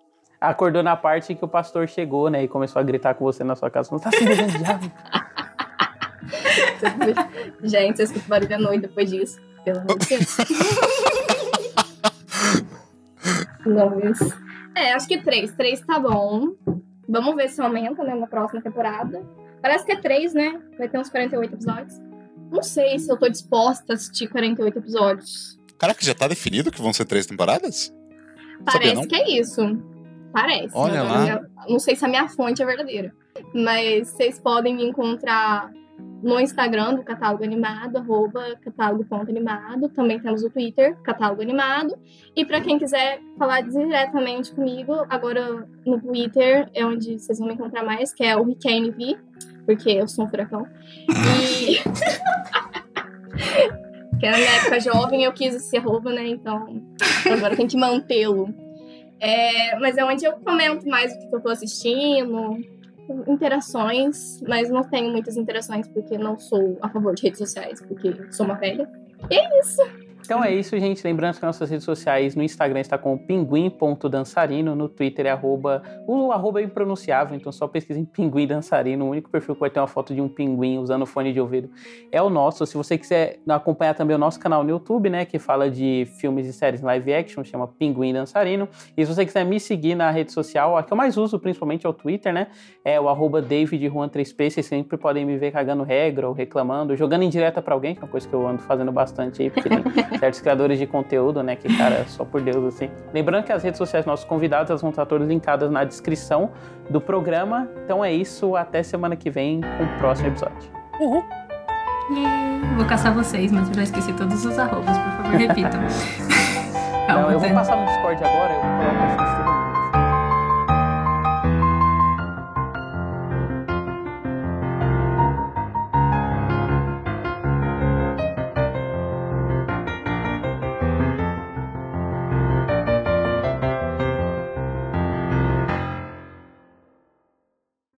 [SPEAKER 1] Acordou na parte que o pastor chegou, né, e começou a gritar com você na sua casa. Não tá sendo diabo.
[SPEAKER 2] Gente, você escuta barulho à noite depois disso. Pelo amor de Deus. Não, mas... É, acho que três. Três tá bom. Vamos ver se aumenta, né, na próxima temporada. Parece que é três, né? Vai ter uns 48 episódios. Não sei se eu tô disposta a assistir 48 episódios.
[SPEAKER 3] Caraca, já tá definido que vão ser três temporadas?
[SPEAKER 2] Parece que é isso. Parece.
[SPEAKER 3] Olha lá.
[SPEAKER 2] não sei se a minha fonte é verdadeira. Mas vocês podem me encontrar no Instagram do Catálogo Animado, arroba catálogo.animado. Também temos o Twitter, Catálogo Animado. E para quem quiser falar diretamente comigo, agora no Twitter é onde vocês vão me encontrar mais, que é o RikenV, porque eu sou um furacão. E. que na época jovem eu quis esse arroba, né? Então agora tem que mantê-lo. É, mas é onde eu comento mais o que eu tô assistindo, interações, mas não tenho muitas interações porque não sou a favor de redes sociais, porque sou uma velha. E é isso.
[SPEAKER 1] Então é isso, gente. Lembrando que nossas redes sociais no Instagram está com pinguim.dançarino, no Twitter é arroba, o arroba é impronunciável, então só pesquisem pinguim dançarino. O único perfil que vai ter uma foto de um pinguim usando fone de ouvido é o nosso. Se você quiser acompanhar também o nosso canal no YouTube, né, que fala de filmes e séries live action, chama Pinguim Dançarino. E se você quiser me seguir na rede social, a que eu mais uso principalmente é o Twitter, né, é o arroba DavidJuan3P. Vocês sempre podem me ver cagando regra ou reclamando, jogando indireta para alguém, que é uma coisa que eu ando fazendo bastante aí, porque tem certos criadores de conteúdo, né? Que, cara, só por Deus, assim. Lembrando que as redes sociais dos nossos convidados elas vão estar todas linkadas na descrição do programa. Então é isso, até semana que vem com o próximo episódio.
[SPEAKER 4] Uhum. Vou caçar vocês, mas eu já esqueci todos os arrobas, por favor, repitam.
[SPEAKER 1] Calma, Não, eu vou passar no Discord agora, eu